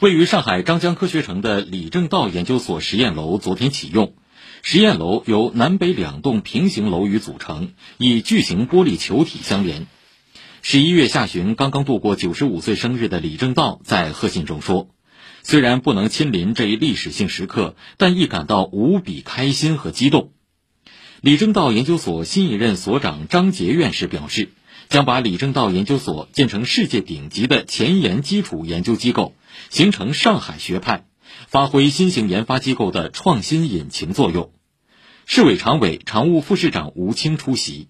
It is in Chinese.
位于上海张江科学城的李政道研究所实验楼昨天启用。实验楼由南北两栋平行楼宇组成，以巨型玻璃球体相连。十一月下旬刚刚度过九十五岁生日的李政道在贺信中说：“虽然不能亲临这一历史性时刻，但亦感到无比开心和激动。”李政道研究所新一任所长张杰院士表示，将把李政道研究所建成世界顶级的前沿基础研究机构，形成上海学派，发挥新型研发机构的创新引擎作用。市委常委、常务副市长吴清出席。